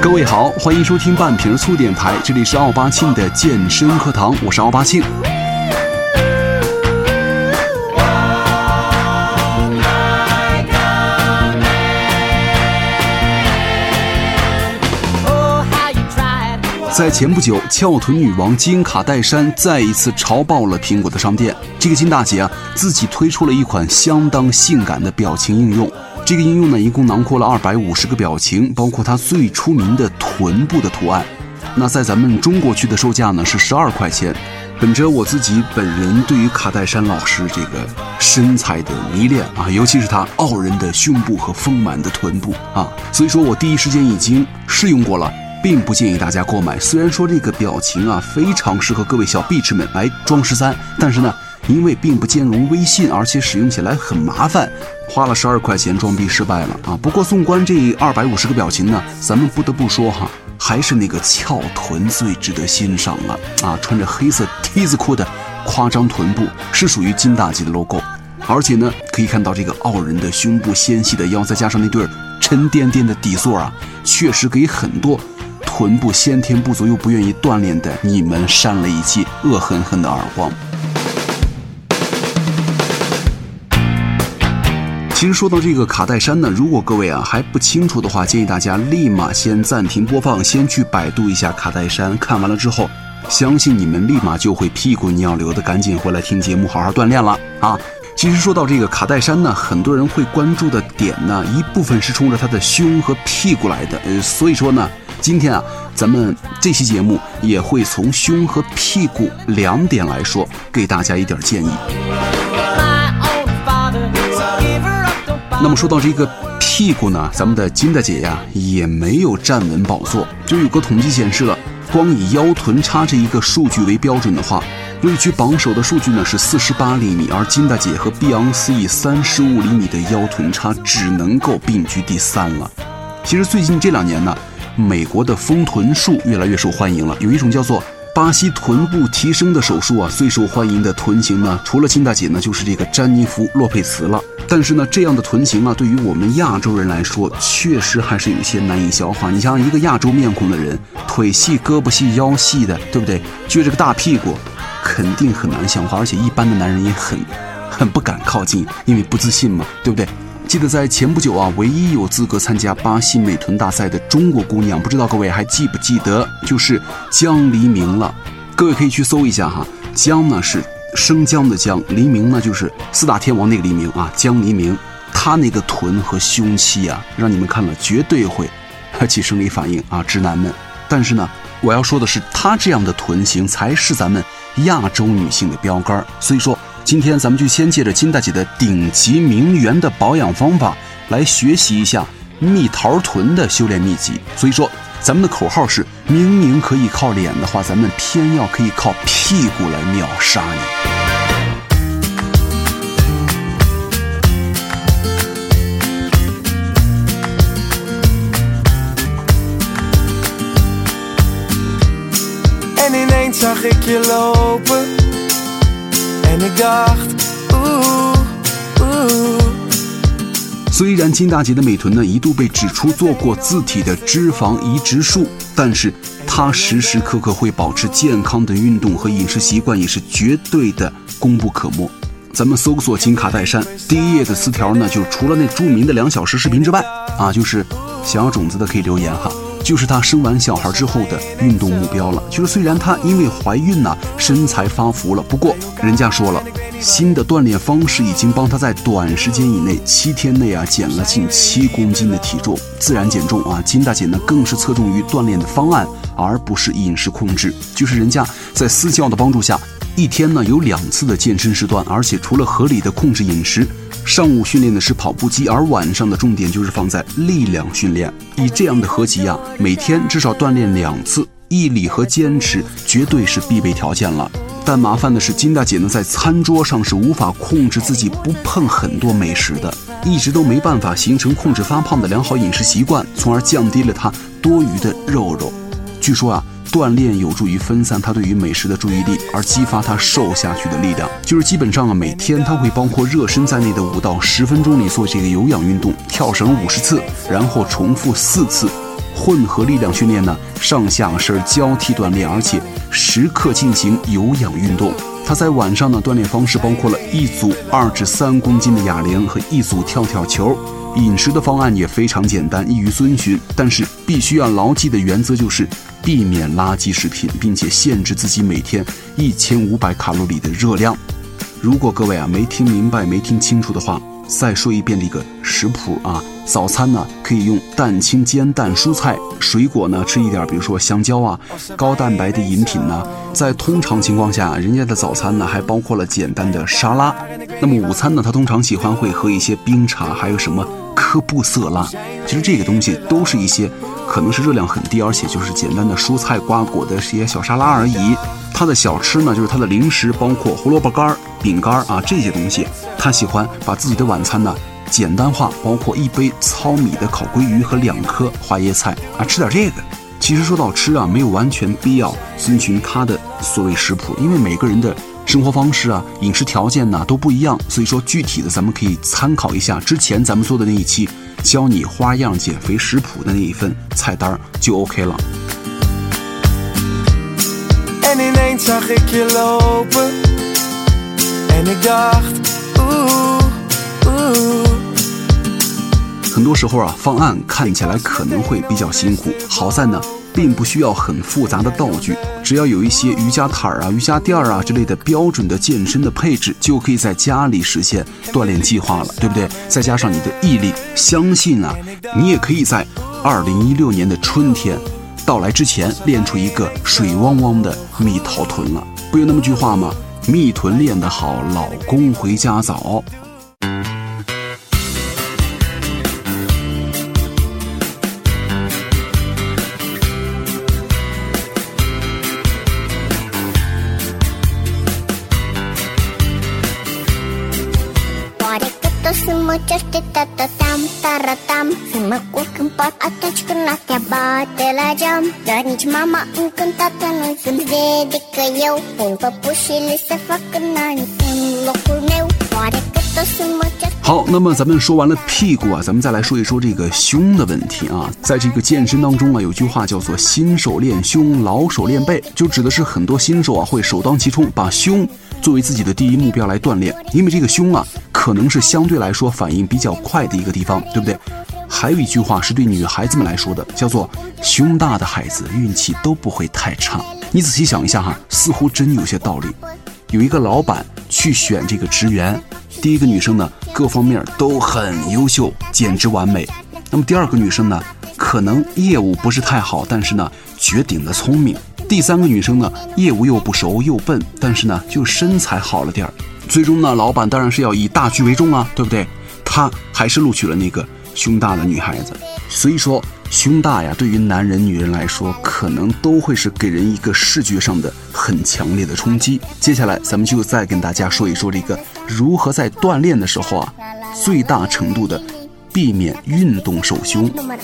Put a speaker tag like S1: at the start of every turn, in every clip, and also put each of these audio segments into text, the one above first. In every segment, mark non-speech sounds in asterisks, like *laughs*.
S1: 各位好，欢迎收听半瓶醋电台，这里是奥巴庆的健身课堂，我是奥巴庆。在前不久，翘臀女王金卡戴珊再一次潮爆了苹果的商店。这个金大姐啊，自己推出了一款相当性感的表情应用。这个应用呢，一共囊括了二百五十个表情，包括它最出名的臀部的图案。那在咱们中国区的售价呢是十二块钱。本着我自己本人对于卡戴珊老师这个身材的迷恋啊，尤其是她傲人的胸部和丰满的臀部啊，所以说我第一时间已经试用过了。并不建议大家购买。虽然说这个表情啊非常适合各位小 B 痴们来装十三，但是呢，因为并不兼容微信，而且使用起来很麻烦，花了十二块钱装逼失败了啊！不过纵观这二百五十个表情呢，咱们不得不说哈，还是那个翘臀最值得欣赏了啊！穿着黑色梯子裤的夸张臀部是属于金大吉的 logo，而且呢，可以看到这个傲人的胸部、纤细的腰，再加上那对沉甸甸的底座啊，确实给很多。臀部先天不足又不愿意锻炼的你们扇了一记恶狠狠的耳光。其实说到这个卡戴珊呢，如果各位啊还不清楚的话，建议大家立马先暂停播放，先去百度一下卡戴珊。看完了之后，相信你们立马就会屁滚尿流的赶紧回来听节目，好好锻炼了啊！其实说到这个卡戴珊呢，很多人会关注的点呢，一部分是冲着她的胸和屁股来的，呃，所以说呢。今天啊，咱们这期节目也会从胸和屁股两点来说，给大家一点建议。那么说到这个屁股呢，咱们的金大姐呀也没有站稳宝座。就有个统计显示了，光以腰臀差这一个数据为标准的话，位居榜首的数据呢是四十八厘米，而金大姐和碧昂斯以三十五厘米的腰臀差只能够并居第三了。其实最近这两年呢。美国的丰臀术越来越受欢迎了，有一种叫做巴西臀部提升的手术啊，最受欢迎的臀型呢，除了金大姐呢，就是这个詹妮弗洛佩茨了。但是呢，这样的臀型啊，对于我们亚洲人来说，确实还是有些难以消化。你像一个亚洲面孔的人，腿细、胳膊细、腰细的，对不对？撅着个大屁股，肯定很难消化，而且一般的男人也很很不敢靠近，因为不自信嘛，对不对？记得在前不久啊，唯一有资格参加巴西美臀大赛的中国姑娘，不知道各位还记不记得，就是江黎明了。各位可以去搜一下哈，江呢是生姜的姜，黎明呢就是四大天王那个黎明啊，江黎明，他那个臀和胸器啊，让你们看了绝对会 *laughs* 起生理反应啊，直男们。但是呢，我要说的是，他这样的臀型才是咱们亚洲女性的标杆，所以说。今天咱们就先借着金大姐的顶级名媛的保养方法来学习一下蜜桃臀的修炼秘籍。所以说，咱们的口号是：明明可以靠脸的话，咱们偏要可以靠屁股来秒杀你。虽然金大姐的美臀呢一度被指出做过自体的脂肪移植术，但是她时时刻刻会保持健康的运动和饮食习惯，也是绝对的功不可没。咱们搜索金卡戴珊第一页的词条呢，就除了那著名的两小时视频之外，啊，就是想要种子的可以留言哈。就是她生完小孩之后的运动目标了。就是虽然她因为怀孕呢身材发福了，不过人家说了，新的锻炼方式已经帮她在短时间以内七天内啊减了近七公斤的体重，自然减重啊。金大姐呢更是侧重于锻炼的方案，而不是饮食控制。就是人家在私教的帮助下，一天呢有两次的健身时段，而且除了合理的控制饮食。上午训练的是跑步机，而晚上的重点就是放在力量训练。以这样的合集呀，每天至少锻炼两次，毅力和坚持绝对是必备条件了。但麻烦的是，金大姐呢在餐桌上是无法控制自己不碰很多美食的，一直都没办法形成控制发胖的良好饮食习惯，从而降低了她多余的肉肉。据说啊。锻炼有助于分散他对于美食的注意力，而激发他瘦下去的力量。就是基本上啊，每天他会包括热身在内的五到十分钟里做这个有氧运动，跳绳五十次，然后重复四次，混合力量训练呢，上下身交替锻炼，而且时刻进行有氧运动。他在晚上呢，锻炼方式包括了一组二至三公斤的哑铃和一组跳跳球。饮食的方案也非常简单，易于遵循，但是必须要牢记的原则就是避免垃圾食品，并且限制自己每天一千五百卡路里的热量。如果各位啊没听明白、没听清楚的话，再说一遍这个食谱啊。早餐呢可以用蛋清煎蛋、蔬菜、水果呢吃一点，比如说香蕉啊，高蛋白的饮品呢。在通常情况下，人家的早餐呢还包括了简单的沙拉。那么午餐呢，他通常喜欢会喝一些冰茶，还有什么科布色拉。其实这个东西都是一些可能是热量很低，而且就是简单的蔬菜瓜果的一些小沙拉而已。他的小吃呢，就是他的零食，包括胡萝卜干、饼干啊这些东西。他喜欢把自己的晚餐呢简单化，包括一杯糙米的烤鲑鱼和两颗花椰菜啊，吃点这个。其实说到吃啊，没有完全必要遵循他的所谓食谱，因为每个人的生活方式啊、饮食条件呢都不一样。所以说具体的咱们可以参考一下之前咱们做的那一期教你花样减肥食谱的那一份菜单就 OK 了。En ineens zag ik je lopen En ik dacht oeh, oeh 很多时候啊，方案看起来可能会比较辛苦，好在呢，并不需要很复杂的道具，只要有一些瑜伽毯儿啊、瑜伽垫儿啊之类的标准的健身的配置，就可以在家里实现锻炼计划了，对不对？再加上你的毅力，相信啊，你也可以在二零一六年的春天。到来之前练出一个水汪汪的蜜桃臀了，不有那么句话吗？蜜臀练得好，老公回家早。好，那么咱们说完了屁股啊，咱们再来说一说这个胸的问题啊。在这个健身当中啊，有句话叫做“新手练胸，老手练背”，就指的是很多新手啊会首当其冲把胸作为自己的第一目标来锻炼，因为这个胸啊。可能是相对来说反应比较快的一个地方，对不对？还有一句话是对女孩子们来说的，叫做“胸大的孩子运气都不会太差”。你仔细想一下哈，似乎真有些道理。有一个老板去选这个职员，第一个女生呢，各方面都很优秀，简直完美。那么第二个女生呢，可能业务不是太好，但是呢，绝顶的聪明。第三个女生呢，业务又不熟又笨，但是呢，就身材好了点儿。最终呢，老板当然是要以大局为重啊，对不对？他还是录取了那个胸大的女孩子。所以说，胸大呀，对于男人、女人来说，可能都会是给人一个视觉上的很强烈的冲击。接下来，咱们就再跟大家说一说这个如何在锻炼的时候啊，最大程度的避免运动手胸。那么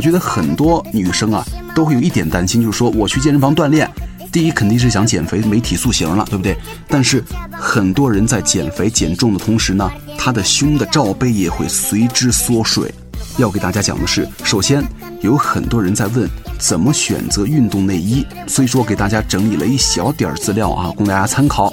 S1: 我觉得很多女生啊都会有一点担心，就是说我去健身房锻炼，第一肯定是想减肥、美体塑形了，对不对？但是很多人在减肥减重的同时呢，他的胸的罩杯也会随之缩水。要给大家讲的是，首先有很多人在问怎么选择运动内衣，所以说给大家整理了一小点儿资料啊，供大家参考。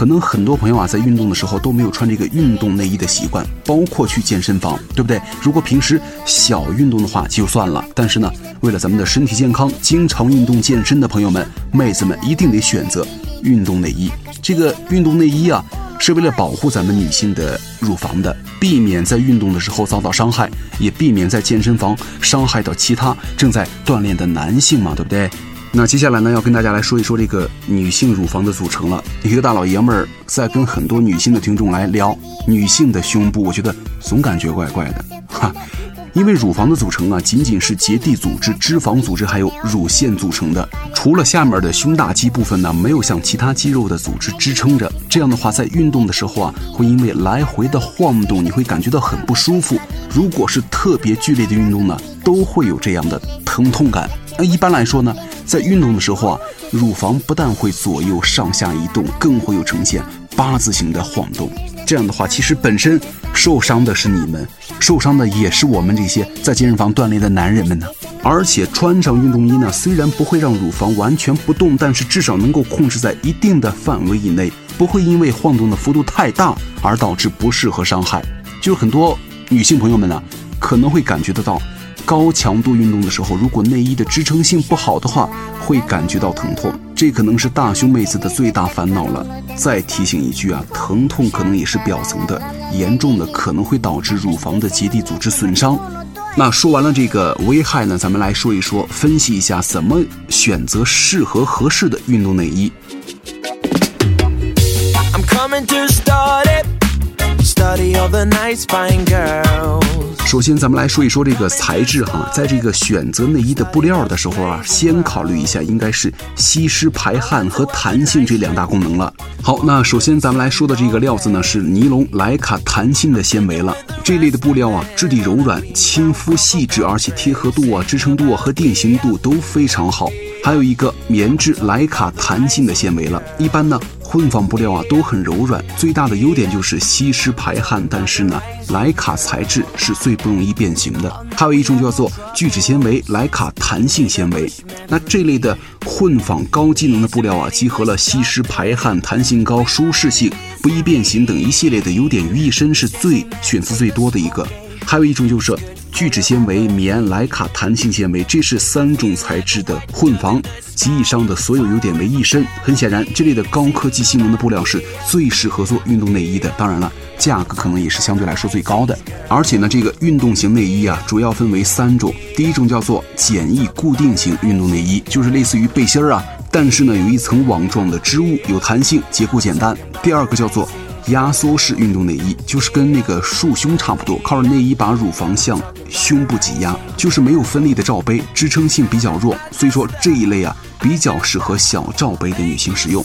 S1: 可能很多朋友啊，在运动的时候都没有穿这个运动内衣的习惯，包括去健身房，对不对？如果平时小运动的话就算了，但是呢，为了咱们的身体健康，经常运动健身的朋友们、妹子们一定得选择运动内衣。这个运动内衣啊，是为了保护咱们女性的乳房的，避免在运动的时候遭到伤害，也避免在健身房伤害到其他正在锻炼的男性嘛，对不对？那接下来呢，要跟大家来说一说这个女性乳房的组成了。一个大老爷们儿在跟很多女性的听众来聊女性的胸部，我觉得总感觉怪怪的 *laughs* 哈。因为乳房的组成啊，仅仅是结缔组织、脂肪组织还有乳腺组成的，除了下面的胸大肌部分呢，没有像其他肌肉的组织支撑着。这样的话，在运动的时候啊，会因为来回的晃动，你会感觉到很不舒服。如果是特别剧烈的运动呢，都会有这样的疼痛感。那一般来说呢，在运动的时候啊，乳房不但会左右上下移动，更会有呈现八字形的晃动。这样的话，其实本身受伤的是你们，受伤的也是我们这些在健身房锻炼的男人们呢。而且穿上运动衣呢，虽然不会让乳房完全不动，但是至少能够控制在一定的范围以内，不会因为晃动的幅度太大而导致不适和伤害。就是很多女性朋友们呢，可能会感觉得到。高强度运动的时候，如果内衣的支撑性不好的话，会感觉到疼痛，这可能是大胸妹子的最大烦恼了。再提醒一句啊，疼痛可能也是表层的，严重的可能会导致乳房的结缔组织损伤。那说完了这个危害呢，咱们来说一说，分析一下怎么选择适合合适的运动内衣。I'm coming to study study of the nice fine girl 首先，咱们来说一说这个材质哈，在这个选择内衣的布料的时候啊，先考虑一下应该是吸湿排汗和弹性这两大功能了。好，那首先咱们来说的这个料子呢是尼龙莱卡弹性的纤维了。这类的布料啊，质地柔软、亲肤细致，而且贴合度啊、支撑度啊和定型度都非常好。还有一个棉质莱卡弹性的纤维了，一般呢。混纺布料啊都很柔软，最大的优点就是吸湿排汗。但是呢，莱卡材质是最不容易变形的。还有一种叫做聚酯纤维莱卡弹性纤维。那这类的混纺高机能的布料啊，集合了吸湿排汗、弹性高、舒适性、不易变形等一系列的优点于一身，是最选择最多的一个。还有一种就是。聚酯纤维、棉、莱卡弹性纤维，这是三种材质的混纺，及以上的所有优点为一身。很显然，这类的高科技性能的布料是最适合做运动内衣的。当然了，价格可能也是相对来说最高的。而且呢，这个运动型内衣啊，主要分为三种。第一种叫做简易固定型运动内衣，就是类似于背心儿啊，但是呢，有一层网状的织物，有弹性，结构简单。第二个叫做。压缩式运动内衣就是跟那个束胸差不多，靠着内衣把乳房向胸部挤压，就是没有分立的罩杯，支撑性比较弱，所以说这一类啊比较适合小罩杯的女性使用。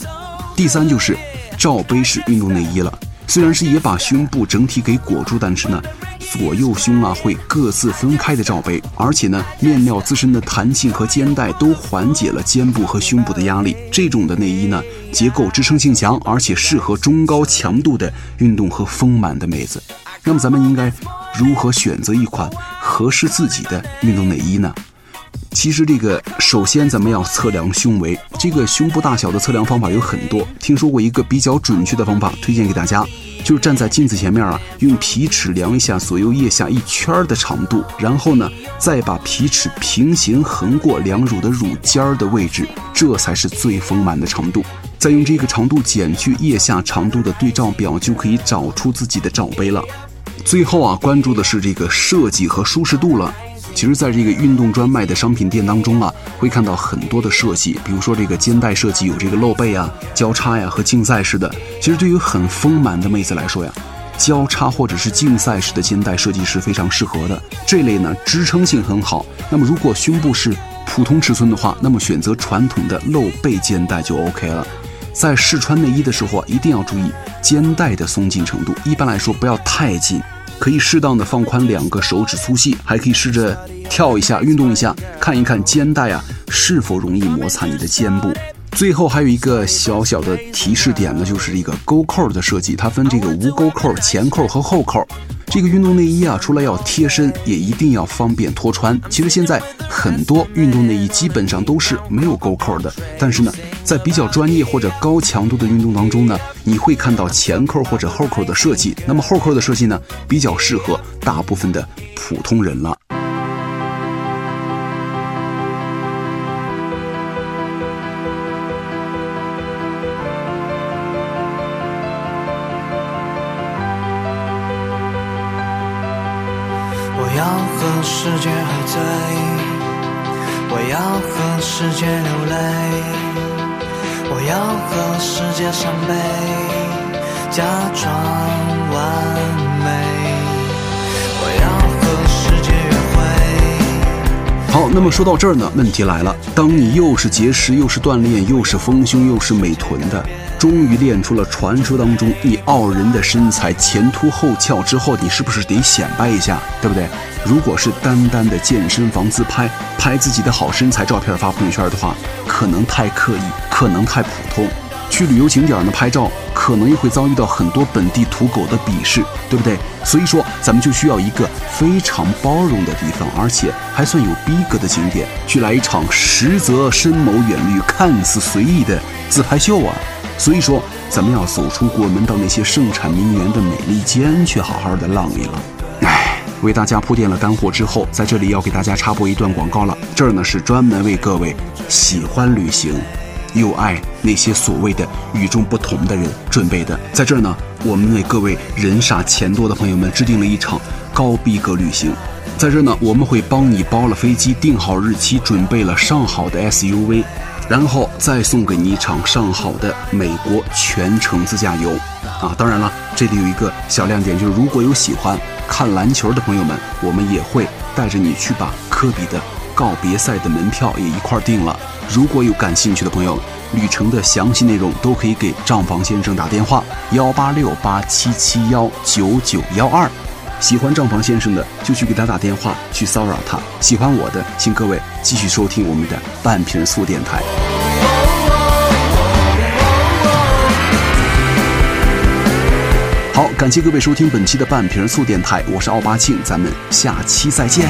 S1: 第三就是罩杯式运动内衣了。虽然是也把胸部整体给裹住，但是呢，左右胸啊会各自分开的罩杯，而且呢，面料自身的弹性和肩带都缓解了肩部和胸部的压力。这种的内衣呢，结构支撑性强，而且适合中高强度的运动和丰满的妹子。那么咱们应该如何选择一款合适自己的运动内衣呢？其实这个首先咱们要测量胸围，这个胸部大小的测量方法有很多。听说过一个比较准确的方法，推荐给大家，就是站在镜子前面啊，用皮尺量一下左右腋下一圈的长度，然后呢，再把皮尺平行横过两乳的乳尖儿的位置，这才是最丰满的长度。再用这个长度减去腋下长度的对照表，就可以找出自己的罩杯了。最后啊，关注的是这个设计和舒适度了。其实，在这个运动专卖的商品店当中啊，会看到很多的设计，比如说这个肩带设计有这个露背啊、交叉呀和竞赛式的。其实对于很丰满的妹子来说呀，交叉或者是竞赛式的肩带设计是非常适合的。这类呢支撑性很好。那么如果胸部是普通尺寸的话，那么选择传统的露背肩带就 OK 了。在试穿内衣的时候啊，一定要注意肩带的松紧程度，一般来说不要太紧。可以适当的放宽两个手指粗细，还可以试着跳一下，运动一下，看一看肩带啊是否容易摩擦你的肩部。最后还有一个小小的提示点呢，就是一个钩扣的设计，它分这个无钩扣、前扣和后扣。这个运动内衣啊，除了要贴身，也一定要方便脱穿。其实现在很多运动内衣基本上都是没有钩扣的，但是呢，在比较专业或者高强度的运动当中呢，你会看到前扣或者后扣的设计。那么后扣的设计呢，比较适合大部分的普通人了。
S2: 我要和世界流泪，我要和世界伤悲，假装完美。好
S1: 那么说到这儿呢，问题来了，当你又是节食又是锻炼又是丰胸又是美臀的，终于练出了传说当中你傲人的身材前凸后翘之后，你是不是得显摆一下，对不对？如果是单单的健身房自拍，拍自己的好身材照片发朋友圈的话，可能太刻意，可能太普通。去旅游景点呢拍照，可能又会遭遇到很多本地土狗的鄙视，对不对？所以说，咱们就需要一个非常包容的地方，而且还算有逼格的景点，去来一场实则深谋远虑、看似随意的自拍秀啊！所以说，咱们要走出国门，到那些盛产名媛的美利坚去好好的浪一浪。唉，为大家铺垫了干货之后，在这里要给大家插播一段广告了。这儿呢是专门为各位喜欢旅行。又爱那些所谓的与众不同的人准备的，在这儿呢，我们为各位人傻钱多的朋友们制定了一场高逼格旅行。在这儿呢，我们会帮你包了飞机，定好日期，准备了上好的 SUV，然后再送给你一场上好的美国全程自驾游。啊，当然了，这里有一个小亮点，就是如果有喜欢看篮球的朋友们，我们也会带着你去把科比的告别赛的门票也一块订了。如果有感兴趣的朋友，旅程的详细内容都可以给账房先生打电话幺八六八七七幺九九幺二。喜欢账房先生的，就去给他打电话去骚扰他；喜欢我的，请各位继续收听我们的半瓶醋电台。好，感谢各位收听本期的半瓶醋电台，我是奥巴庆，咱们下期再见。